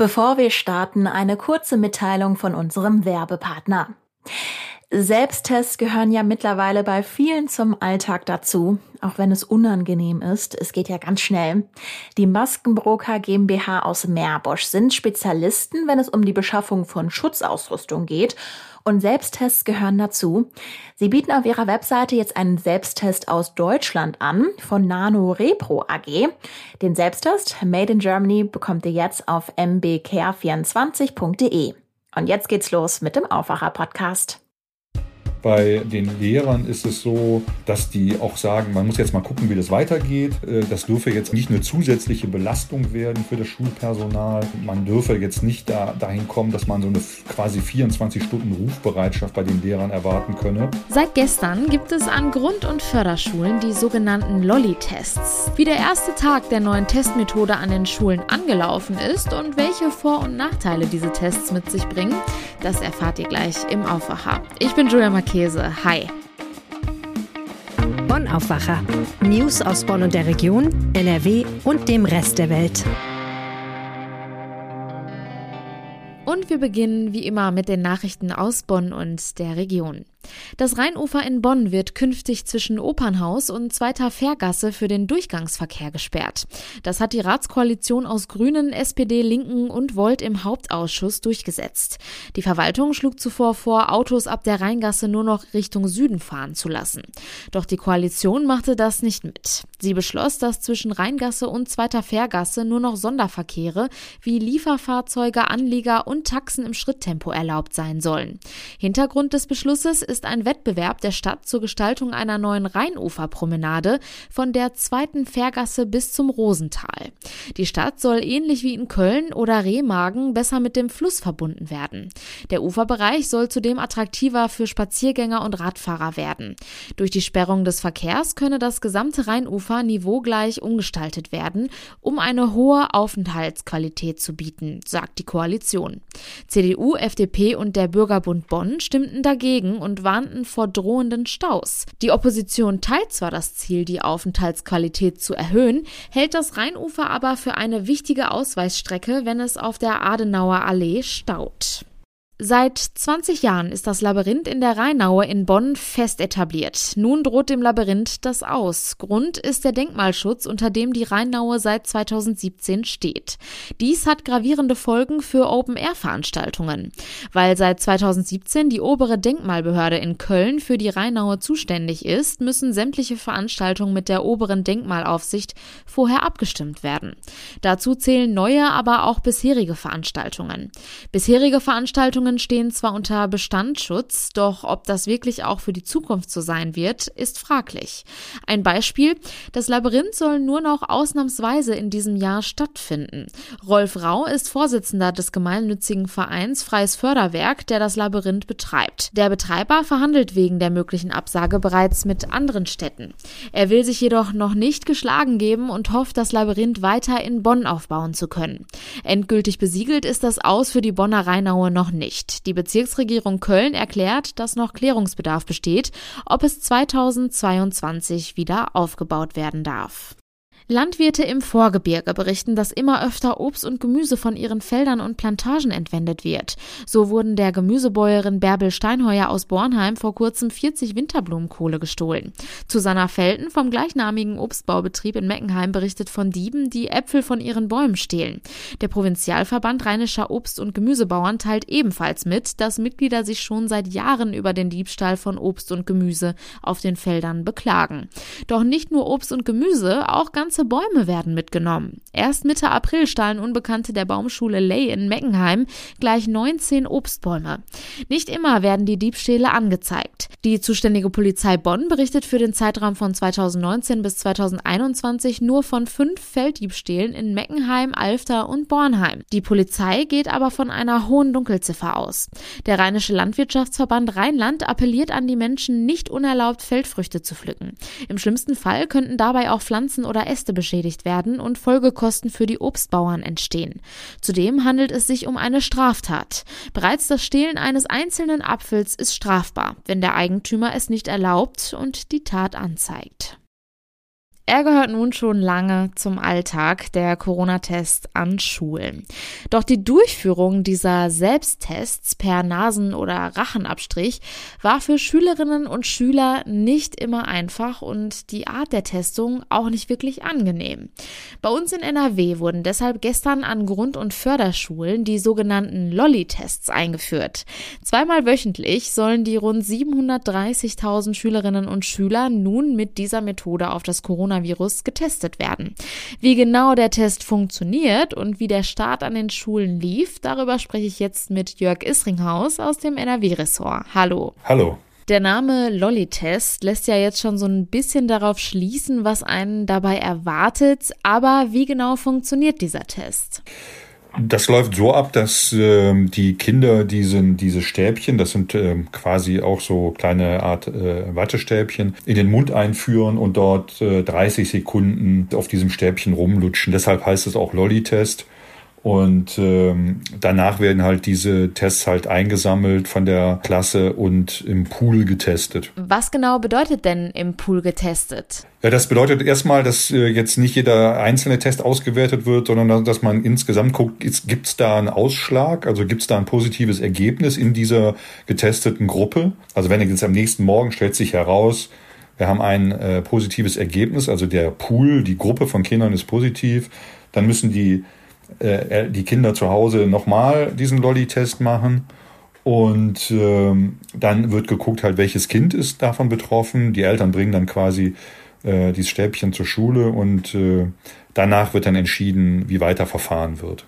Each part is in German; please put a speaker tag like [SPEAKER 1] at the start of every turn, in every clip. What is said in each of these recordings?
[SPEAKER 1] Bevor wir starten, eine kurze Mitteilung von unserem Werbepartner. Selbsttests gehören ja mittlerweile bei vielen zum Alltag dazu, auch wenn es unangenehm ist. Es geht ja ganz schnell. Die Maskenbroker GmbH aus Meerbosch sind Spezialisten, wenn es um die Beschaffung von Schutzausrüstung geht. Und Selbsttests gehören dazu. Sie bieten auf ihrer Webseite jetzt einen Selbsttest aus Deutschland an von Nano Repro AG. Den Selbsttest Made in Germany bekommt ihr jetzt auf mbcare24.de. Und jetzt geht's los mit dem Aufwacher Podcast.
[SPEAKER 2] Bei den Lehrern ist es so, dass die auch sagen, man muss jetzt mal gucken, wie das weitergeht. Äh, das dürfe jetzt nicht eine zusätzliche Belastung werden für das Schulpersonal. Man dürfe jetzt nicht da, dahin kommen, dass man so eine quasi 24 Stunden Rufbereitschaft bei den Lehrern erwarten könne.
[SPEAKER 3] Seit gestern gibt es an Grund- und Förderschulen die sogenannten Lolli-Tests. Wie der erste Tag der neuen Testmethode an den Schulen angelaufen ist und welche Vor- und Nachteile diese Tests mit sich bringen, das erfahrt ihr gleich im Aufwacher. Ich bin Julia Marquez Käse. Hi.
[SPEAKER 4] Bonn Aufwacher. News aus Bonn und der Region, NRW und dem Rest der Welt.
[SPEAKER 3] Und wir beginnen wie immer mit den Nachrichten aus Bonn und der Region. Das Rheinufer in Bonn wird künftig zwischen Opernhaus und Zweiter Fährgasse für den Durchgangsverkehr gesperrt. Das hat die Ratskoalition aus Grünen, SPD, Linken und Volt im Hauptausschuss durchgesetzt. Die Verwaltung schlug zuvor vor, Autos ab der Rheingasse nur noch Richtung Süden fahren zu lassen. Doch die Koalition machte das nicht mit. Sie beschloss, dass zwischen Rheingasse und Zweiter Fährgasse nur noch Sonderverkehre wie Lieferfahrzeuge, Anlieger und Taxen im Schritttempo erlaubt sein sollen. Hintergrund des Beschlusses ist ein Wettbewerb der Stadt zur Gestaltung einer neuen Rheinuferpromenade von der zweiten Fährgasse bis zum Rosental. Die Stadt soll ähnlich wie in Köln oder Remagen besser mit dem Fluss verbunden werden. Der Uferbereich soll zudem attraktiver für Spaziergänger und Radfahrer werden. Durch die Sperrung des Verkehrs könne das gesamte Rheinufer niveaugleich umgestaltet werden, um eine hohe Aufenthaltsqualität zu bieten, sagt die Koalition. CDU, FDP und der Bürgerbund Bonn stimmten dagegen und warnten vor drohenden Staus. Die Opposition teilt zwar das Ziel, die Aufenthaltsqualität zu erhöhen, hält das Rheinufer aber für eine wichtige Ausweichstrecke, wenn es auf der Adenauer Allee staut. Seit 20 Jahren ist das Labyrinth in der Rheinaue in Bonn fest etabliert. Nun droht dem Labyrinth das aus. Grund ist der Denkmalschutz, unter dem die Rheinaue seit 2017 steht. Dies hat gravierende Folgen für Open-Air-Veranstaltungen. Weil seit 2017 die obere Denkmalbehörde in Köln für die Rheinaue zuständig ist, müssen sämtliche Veranstaltungen mit der oberen Denkmalaufsicht vorher abgestimmt werden. Dazu zählen neue, aber auch bisherige Veranstaltungen. Bisherige Veranstaltungen Sammlungen stehen zwar unter Bestandsschutz, doch ob das wirklich auch für die Zukunft so sein wird, ist fraglich. Ein Beispiel, das Labyrinth soll nur noch ausnahmsweise in diesem Jahr stattfinden. Rolf Rau ist Vorsitzender des gemeinnützigen Vereins Freies Förderwerk, der das Labyrinth betreibt. Der Betreiber verhandelt wegen der möglichen Absage bereits mit anderen Städten. Er will sich jedoch noch nicht geschlagen geben und hofft, das Labyrinth weiter in Bonn aufbauen zu können. Endgültig besiegelt ist das Aus für die Bonner Rheinaue noch nicht nicht. Die Bezirksregierung Köln erklärt, dass noch Klärungsbedarf besteht, ob es 2022 wieder aufgebaut werden darf. Landwirte im Vorgebirge berichten, dass immer öfter Obst und Gemüse von ihren Feldern und Plantagen entwendet wird. So wurden der Gemüsebäuerin Bärbel Steinheuer aus Bornheim vor kurzem 40 Winterblumenkohle gestohlen. Susanna Felten vom gleichnamigen Obstbaubetrieb in Meckenheim berichtet von Dieben, die Äpfel von ihren Bäumen stehlen. Der Provinzialverband rheinischer Obst- und Gemüsebauern teilt ebenfalls mit, dass Mitglieder sich schon seit Jahren über den Diebstahl von Obst und Gemüse auf den Feldern beklagen. Doch nicht nur Obst und Gemüse, auch ganz ganze Bäume werden mitgenommen. Erst Mitte April stahlen Unbekannte der Baumschule Ley in Meckenheim gleich 19 Obstbäume. Nicht immer werden die Diebstähle angezeigt. Die zuständige Polizei Bonn berichtet für den Zeitraum von 2019 bis 2021 nur von fünf Felddiebstählen in Meckenheim, Alfter und Bornheim. Die Polizei geht aber von einer hohen Dunkelziffer aus. Der Rheinische Landwirtschaftsverband Rheinland appelliert an die Menschen, nicht unerlaubt Feldfrüchte zu pflücken. Im schlimmsten Fall könnten dabei auch Pflanzen oder Äste Äste beschädigt werden und Folgekosten für die Obstbauern entstehen. Zudem handelt es sich um eine Straftat. Bereits das Stehlen eines einzelnen Apfels ist strafbar, wenn der Eigentümer es nicht erlaubt und die Tat anzeigt. Er gehört nun schon lange zum Alltag der Corona-Test an Schulen. Doch die Durchführung dieser Selbsttests per Nasen- oder Rachenabstrich war für Schülerinnen und Schüler nicht immer einfach und die Art der Testung auch nicht wirklich angenehm. Bei uns in NRW wurden deshalb gestern an Grund- und Förderschulen die sogenannten Lolli-Tests eingeführt. Zweimal wöchentlich sollen die rund 730.000 Schülerinnen und Schüler nun mit dieser Methode auf das Corona Coronavirus getestet werden. Wie genau der Test funktioniert und wie der Start an den Schulen lief, darüber spreche ich jetzt mit Jörg Isringhaus aus dem NRW-Ressort. Hallo.
[SPEAKER 2] Hallo.
[SPEAKER 3] Der Name Lolli-Test lässt ja jetzt schon so ein bisschen darauf schließen, was einen dabei erwartet. Aber wie genau funktioniert dieser Test?
[SPEAKER 2] Das läuft so ab, dass äh, die Kinder diesen, diese Stäbchen, das sind äh, quasi auch so kleine Art äh, Wattestäbchen, in den Mund einführen und dort äh, 30 Sekunden auf diesem Stäbchen rumlutschen. Deshalb heißt es auch Lolli-Test. Und ähm, danach werden halt diese Tests halt eingesammelt von der Klasse und im Pool getestet.
[SPEAKER 3] Was genau bedeutet denn im Pool getestet?
[SPEAKER 2] Ja, das bedeutet erstmal, dass äh, jetzt nicht jeder einzelne Test ausgewertet wird, sondern dass man insgesamt guckt, gibt es da einen Ausschlag, also gibt es da ein positives Ergebnis in dieser getesteten Gruppe. Also wenn jetzt am nächsten Morgen stellt sich heraus, wir haben ein äh, positives Ergebnis, also der Pool, die Gruppe von Kindern ist positiv, dann müssen die äh, die Kinder zu Hause nochmal diesen Lolli-Test machen. Und ähm, dann wird geguckt, halt, welches Kind ist davon betroffen. Die Eltern bringen dann quasi äh, dieses Stäbchen zur Schule und äh, danach wird dann entschieden, wie weiter verfahren wird.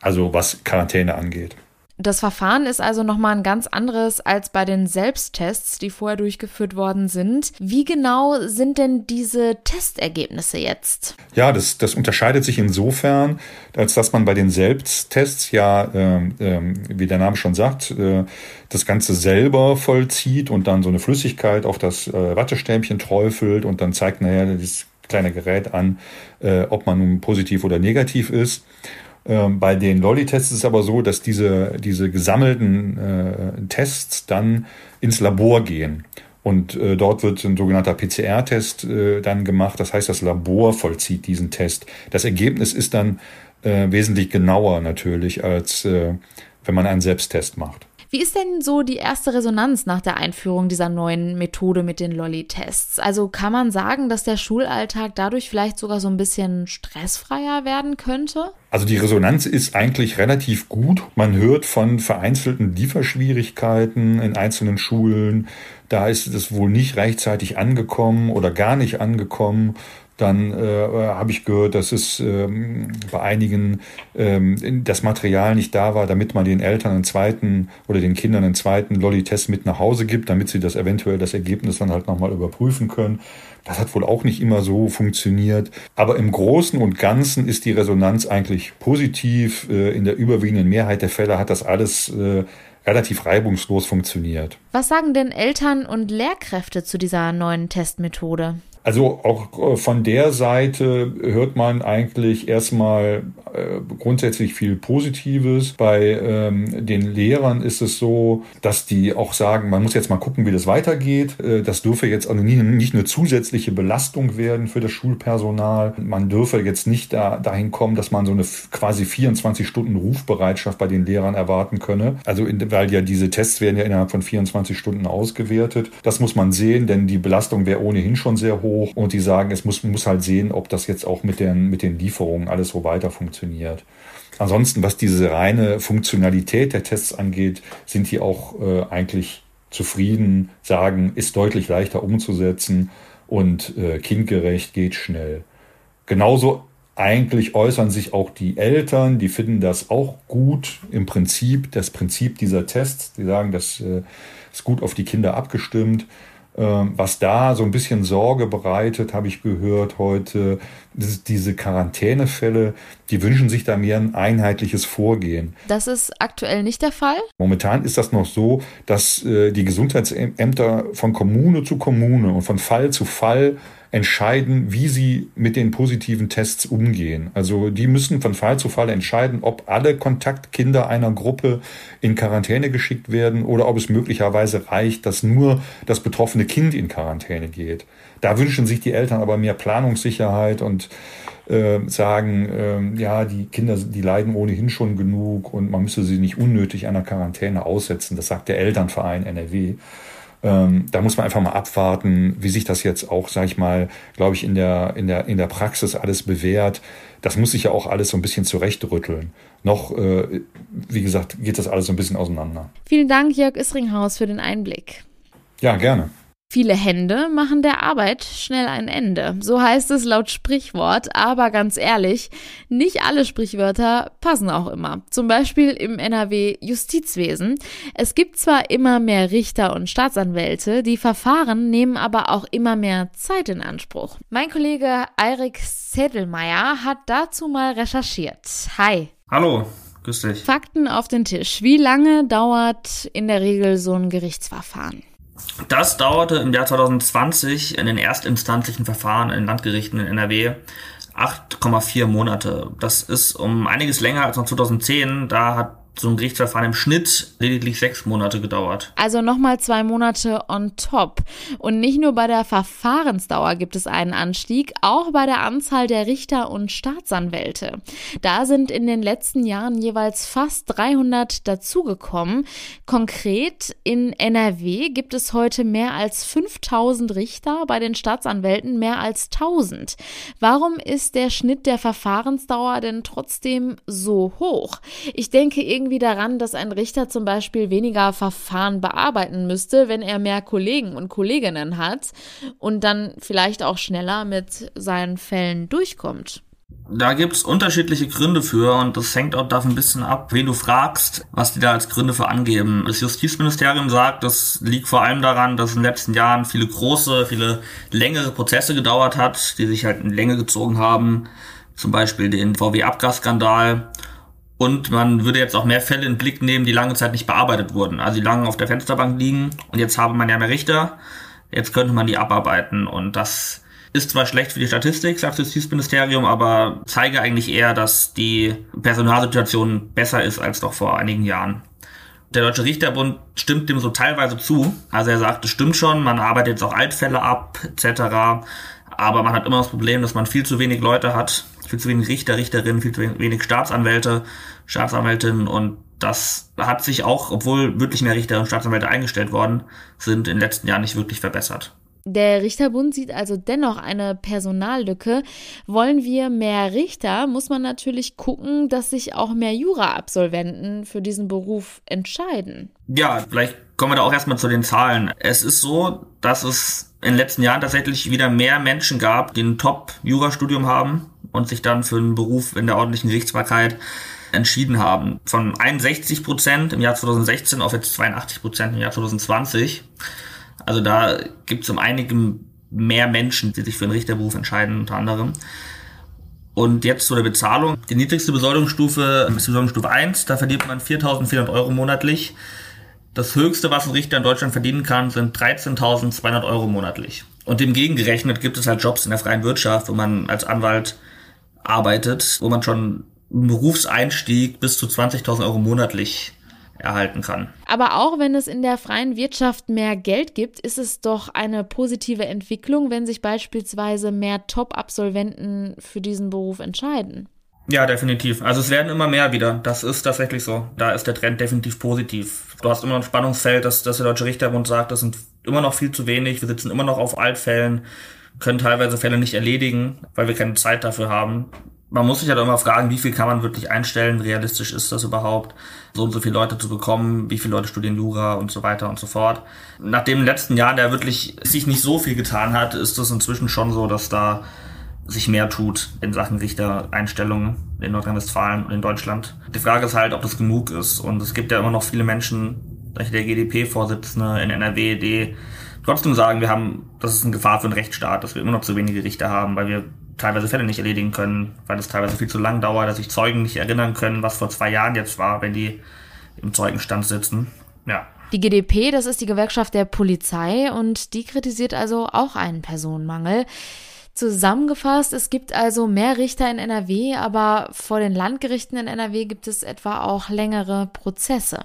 [SPEAKER 2] Also was Quarantäne angeht.
[SPEAKER 3] Das Verfahren ist also nochmal ein ganz anderes als bei den Selbsttests, die vorher durchgeführt worden sind. Wie genau sind denn diese Testergebnisse jetzt?
[SPEAKER 2] Ja, das, das unterscheidet sich insofern, als dass man bei den Selbsttests ja, äh, äh, wie der Name schon sagt, äh, das Ganze selber vollzieht und dann so eine Flüssigkeit auf das äh, Wattestäbchen träufelt und dann zeigt nachher dieses kleine Gerät an, äh, ob man nun positiv oder negativ ist. Ähm, bei den Lolli-Tests ist es aber so, dass diese, diese gesammelten äh, Tests dann ins Labor gehen. Und äh, dort wird ein sogenannter PCR-Test äh, dann gemacht. Das heißt, das Labor vollzieht diesen Test. Das Ergebnis ist dann äh, wesentlich genauer natürlich, als äh, wenn man einen Selbsttest macht.
[SPEAKER 3] Wie ist denn so die erste Resonanz nach der Einführung dieser neuen Methode mit den Lolli-Tests? Also kann man sagen, dass der Schulalltag dadurch vielleicht sogar so ein bisschen stressfreier werden könnte?
[SPEAKER 2] Also die Resonanz ist eigentlich relativ gut. Man hört von vereinzelten Lieferschwierigkeiten in einzelnen Schulen. Da ist es wohl nicht rechtzeitig angekommen oder gar nicht angekommen. Dann äh, habe ich gehört, dass es ähm, bei einigen ähm, das Material nicht da war, damit man den Eltern einen zweiten oder den Kindern einen zweiten Lolli-Test mit nach Hause gibt, damit sie das eventuell das Ergebnis dann halt nochmal überprüfen können. Das hat wohl auch nicht immer so funktioniert. Aber im Großen und Ganzen ist die Resonanz eigentlich positiv. Äh, in der überwiegenden Mehrheit der Fälle hat das alles äh, relativ reibungslos funktioniert.
[SPEAKER 3] Was sagen denn Eltern und Lehrkräfte zu dieser neuen Testmethode?
[SPEAKER 2] Also auch äh, von der Seite hört man eigentlich erstmal äh, grundsätzlich viel Positives. Bei ähm, den Lehrern ist es so, dass die auch sagen, man muss jetzt mal gucken, wie das weitergeht. Äh, das dürfe jetzt also nicht, eine zusätzliche Belastung werden für das Schulpersonal. Man dürfe jetzt nicht da, dahin kommen, dass man so eine quasi 24 Stunden Rufbereitschaft bei den Lehrern erwarten könne. Also weil ja diese Tests werden ja innerhalb von 24 Stunden ausgewertet. Das muss man sehen, denn die Belastung wäre ohnehin schon sehr hoch hoch und die sagen, es muss, muss halt sehen, ob das jetzt auch mit den, mit den Lieferungen alles so weiter funktioniert. Ansonsten, was diese reine Funktionalität der Tests angeht, sind die auch äh, eigentlich zufrieden, sagen, ist deutlich leichter umzusetzen und äh, kindgerecht geht schnell. Genauso eigentlich äußern sich auch die Eltern, die finden das auch gut im Prinzip, das Prinzip dieser Tests. Die sagen, das äh, ist gut auf die Kinder abgestimmt. Ähm, was da so ein bisschen Sorge bereitet, habe ich gehört heute, diese Quarantänefälle, die wünschen sich da mehr ein einheitliches Vorgehen.
[SPEAKER 3] Das ist aktuell nicht der Fall?
[SPEAKER 2] Momentan ist das noch so, dass äh, die Gesundheitsämter von Kommune zu Kommune und von Fall zu Fall entscheiden, wie sie mit den positiven Tests umgehen. Also die müssen von Fall zu Fall entscheiden, ob alle Kontaktkinder einer Gruppe in Quarantäne geschickt werden oder ob es möglicherweise reicht, dass nur das betroffene Kind in Quarantäne geht. Da wünschen sich die Eltern aber mehr Planungssicherheit und äh, sagen, äh, ja, die Kinder, die leiden ohnehin schon genug und man müsse sie nicht unnötig einer Quarantäne aussetzen. Das sagt der Elternverein NRW. Ähm, da muss man einfach mal abwarten, wie sich das jetzt auch, sag ich mal, glaube ich, in der, in der, in der Praxis alles bewährt. Das muss sich ja auch alles so ein bisschen zurechtrütteln. Noch, äh, wie gesagt, geht das alles so ein bisschen auseinander.
[SPEAKER 3] Vielen Dank, Jörg Isringhaus, für den Einblick.
[SPEAKER 2] Ja, gerne.
[SPEAKER 3] Viele Hände machen der Arbeit schnell ein Ende. So heißt es laut Sprichwort, aber ganz ehrlich, nicht alle Sprichwörter passen auch immer. Zum Beispiel im NRW Justizwesen. Es gibt zwar immer mehr Richter und Staatsanwälte, die Verfahren nehmen aber auch immer mehr Zeit in Anspruch. Mein Kollege Eirik Sedelmeier hat dazu mal recherchiert. Hi.
[SPEAKER 5] Hallo. Grüß dich.
[SPEAKER 3] Fakten auf den Tisch. Wie lange dauert in der Regel so ein Gerichtsverfahren?
[SPEAKER 5] Das dauerte im Jahr 2020 in den erstinstanzlichen Verfahren in Landgerichten in NRW 8,4 Monate. Das ist um einiges länger als noch 2010. Da hat so ein Gerichtsverfahren im Schnitt lediglich sechs Monate gedauert.
[SPEAKER 3] Also nochmal zwei Monate on top. Und nicht nur bei der Verfahrensdauer gibt es einen Anstieg, auch bei der Anzahl der Richter und Staatsanwälte. Da sind in den letzten Jahren jeweils fast 300 dazugekommen. Konkret in NRW gibt es heute mehr als 5000 Richter, bei den Staatsanwälten mehr als 1000. Warum ist der Schnitt der Verfahrensdauer denn trotzdem so hoch? Ich denke irgendwie irgendwie daran, dass ein Richter zum Beispiel weniger Verfahren bearbeiten müsste, wenn er mehr Kollegen und Kolleginnen hat und dann vielleicht auch schneller mit seinen Fällen durchkommt.
[SPEAKER 5] Da gibt's unterschiedliche Gründe für und das hängt auch davon ein bisschen ab, wen du fragst, was die da als Gründe für angeben. Das Justizministerium sagt, das liegt vor allem daran, dass in den letzten Jahren viele große, viele längere Prozesse gedauert hat, die sich halt in Länge gezogen haben. Zum Beispiel den VW-Abgasskandal und man würde jetzt auch mehr Fälle in den Blick nehmen, die lange Zeit nicht bearbeitet wurden. Also die lange auf der Fensterbank liegen und jetzt habe man ja mehr Richter. Jetzt könnte man die abarbeiten und das ist zwar schlecht für die Statistik, sagt das Justizministerium, aber zeige eigentlich eher, dass die Personalsituation besser ist als doch vor einigen Jahren. Der Deutsche Richterbund stimmt dem so teilweise zu. Also er sagt, es stimmt schon, man arbeitet jetzt auch Altfälle ab, etc. Aber man hat immer das Problem, dass man viel zu wenig Leute hat, viel zu wenig Richter, Richterinnen, viel zu wenig Staatsanwälte, Staatsanwältinnen und das hat sich auch, obwohl wirklich mehr Richter und Staatsanwälte eingestellt worden sind, in den letzten Jahren nicht wirklich verbessert.
[SPEAKER 3] Der Richterbund sieht also dennoch eine Personallücke. Wollen wir mehr Richter, muss man natürlich gucken, dass sich auch mehr Jura-Absolventen für diesen Beruf entscheiden.
[SPEAKER 5] Ja, vielleicht kommen wir da auch erstmal zu den Zahlen. Es ist so, dass es in den letzten Jahren tatsächlich wieder mehr Menschen gab, die ein Top-Jurastudium haben und sich dann für einen Beruf in der ordentlichen Gerichtsbarkeit entschieden haben. Von 61 Prozent im Jahr 2016 auf jetzt 82 Prozent im Jahr 2020. Also da gibt es um einige mehr Menschen, die sich für einen Richterberuf entscheiden, unter anderem. Und jetzt zu der Bezahlung. Die niedrigste Besoldungsstufe ist Besoldungsstufe 1, da verdient man 4.400 Euro monatlich. Das höchste, was ein Richter in Deutschland verdienen kann, sind 13.200 Euro monatlich. Und dem gegengerechnet gibt es halt Jobs in der freien Wirtschaft, wo man als Anwalt arbeitet, wo man schon einen Berufseinstieg bis zu 20.000 Euro monatlich erhalten kann.
[SPEAKER 3] Aber auch wenn es in der freien Wirtschaft mehr Geld gibt, ist es doch eine positive Entwicklung, wenn sich beispielsweise mehr Top-Absolventen für diesen Beruf entscheiden.
[SPEAKER 5] Ja, definitiv. Also es werden immer mehr wieder. Das ist tatsächlich so. Da ist der Trend definitiv positiv. Du hast immer noch ein Spannungsfeld, dass, dass der Deutsche Richterbund sagt, das sind immer noch viel zu wenig. Wir sitzen immer noch auf Altfällen, können teilweise Fälle nicht erledigen, weil wir keine Zeit dafür haben. Man muss sich halt immer fragen, wie viel kann man wirklich einstellen? Realistisch ist das überhaupt? So und so viele Leute zu bekommen? Wie viele Leute studieren Jura und so weiter und so fort? Nachdem in den letzten Jahren da wirklich sich nicht so viel getan hat, ist es inzwischen schon so, dass da sich mehr tut in Sachen Richtereinstellungen in Nordrhein-Westfalen und in Deutschland. Die Frage ist halt, ob das genug ist. Und es gibt ja immer noch viele Menschen, der GDP-Vorsitzende in NRW, die trotzdem sagen, wir haben, das ist eine Gefahr für den Rechtsstaat, dass wir immer noch zu wenige Richter haben, weil wir teilweise Fälle nicht erledigen können, weil es teilweise viel zu lang dauert, dass sich Zeugen nicht erinnern können, was vor zwei Jahren jetzt war, wenn die im Zeugenstand sitzen. Ja.
[SPEAKER 3] Die GdP, das ist die Gewerkschaft der Polizei und die kritisiert also auch einen Personenmangel. Zusammengefasst, es gibt also mehr Richter in NRW, aber vor den Landgerichten in NRW gibt es etwa auch längere Prozesse.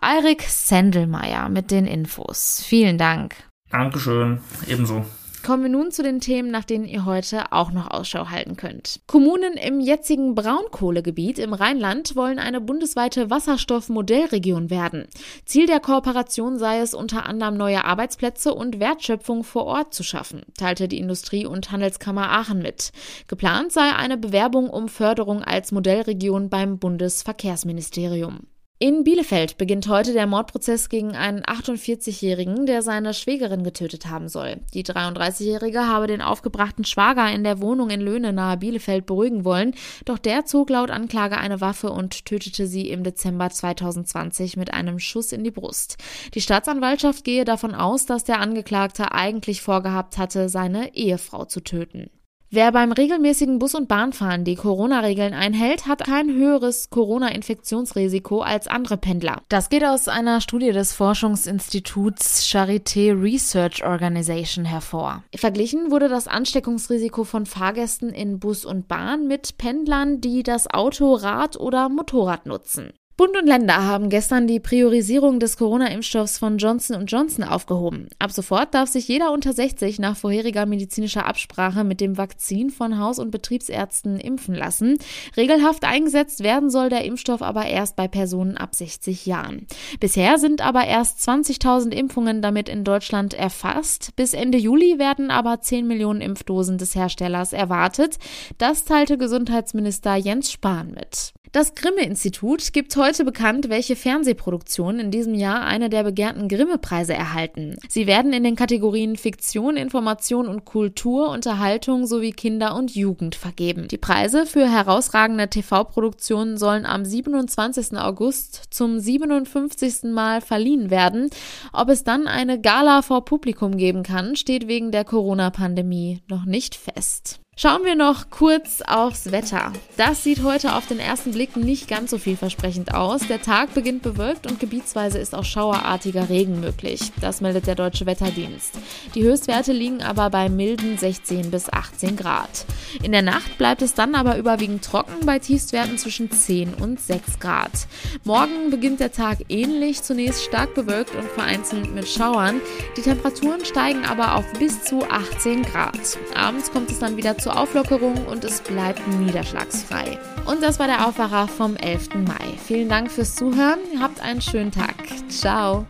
[SPEAKER 3] Eirik Sendelmeier mit den Infos. Vielen Dank.
[SPEAKER 5] Dankeschön, ebenso.
[SPEAKER 3] Kommen wir nun zu den Themen, nach denen ihr heute auch noch Ausschau halten könnt. Kommunen im jetzigen Braunkohlegebiet im Rheinland wollen eine bundesweite Wasserstoffmodellregion werden. Ziel der Kooperation sei es unter anderem neue Arbeitsplätze und Wertschöpfung vor Ort zu schaffen, teilte die Industrie- und Handelskammer Aachen mit. Geplant sei eine Bewerbung um Förderung als Modellregion beim Bundesverkehrsministerium. In Bielefeld beginnt heute der Mordprozess gegen einen 48-Jährigen, der seine Schwägerin getötet haben soll. Die 33-Jährige habe den aufgebrachten Schwager in der Wohnung in Löhne nahe Bielefeld beruhigen wollen, doch der zog laut Anklage eine Waffe und tötete sie im Dezember 2020 mit einem Schuss in die Brust. Die Staatsanwaltschaft gehe davon aus, dass der Angeklagte eigentlich vorgehabt hatte, seine Ehefrau zu töten. Wer beim regelmäßigen Bus- und Bahnfahren die Corona-Regeln einhält, hat kein höheres Corona-Infektionsrisiko als andere Pendler. Das geht aus einer Studie des Forschungsinstituts Charité Research Organization hervor. Verglichen wurde das Ansteckungsrisiko von Fahrgästen in Bus und Bahn mit Pendlern, die das Auto, Rad oder Motorrad nutzen. Bund und Länder haben gestern die Priorisierung des Corona-Impfstoffs von Johnson Johnson aufgehoben. Ab sofort darf sich jeder unter 60 nach vorheriger medizinischer Absprache mit dem Vakzin von Haus- und Betriebsärzten impfen lassen. Regelhaft eingesetzt werden soll der Impfstoff aber erst bei Personen ab 60 Jahren. Bisher sind aber erst 20.000 Impfungen damit in Deutschland erfasst. Bis Ende Juli werden aber 10 Millionen Impfdosen des Herstellers erwartet. Das teilte Gesundheitsminister Jens Spahn mit. Das Grimme-Institut gibt heute bekannt, welche Fernsehproduktionen in diesem Jahr eine der begehrten Grimme-Preise erhalten. Sie werden in den Kategorien Fiktion, Information und Kultur, Unterhaltung sowie Kinder und Jugend vergeben. Die Preise für herausragende TV-Produktionen sollen am 27. August zum 57. Mal verliehen werden. Ob es dann eine Gala vor Publikum geben kann, steht wegen der Corona-Pandemie noch nicht fest. Schauen wir noch kurz aufs Wetter. Das sieht heute auf den ersten Blick nicht ganz so vielversprechend aus. Der Tag beginnt bewölkt und gebietsweise ist auch schauerartiger Regen möglich. Das meldet der Deutsche Wetterdienst. Die Höchstwerte liegen aber bei milden 16 bis 18 Grad. In der Nacht bleibt es dann aber überwiegend trocken bei Tiefstwerten zwischen 10 und 6 Grad. Morgen beginnt der Tag ähnlich, zunächst stark bewölkt und vereinzelt mit Schauern. Die Temperaturen steigen aber auf bis zu 18 Grad. Abends kommt es dann wieder zur Auflockerung und es bleibt niederschlagsfrei. Und das war der Aufwacher vom 11. Mai. Vielen Dank fürs Zuhören. Habt einen schönen Tag. Ciao.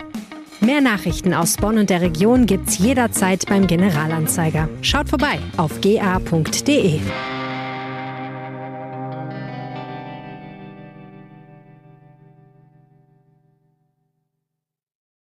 [SPEAKER 4] Mehr Nachrichten aus Bonn und der Region gibt's jederzeit beim Generalanzeiger. Schaut vorbei auf ga.de.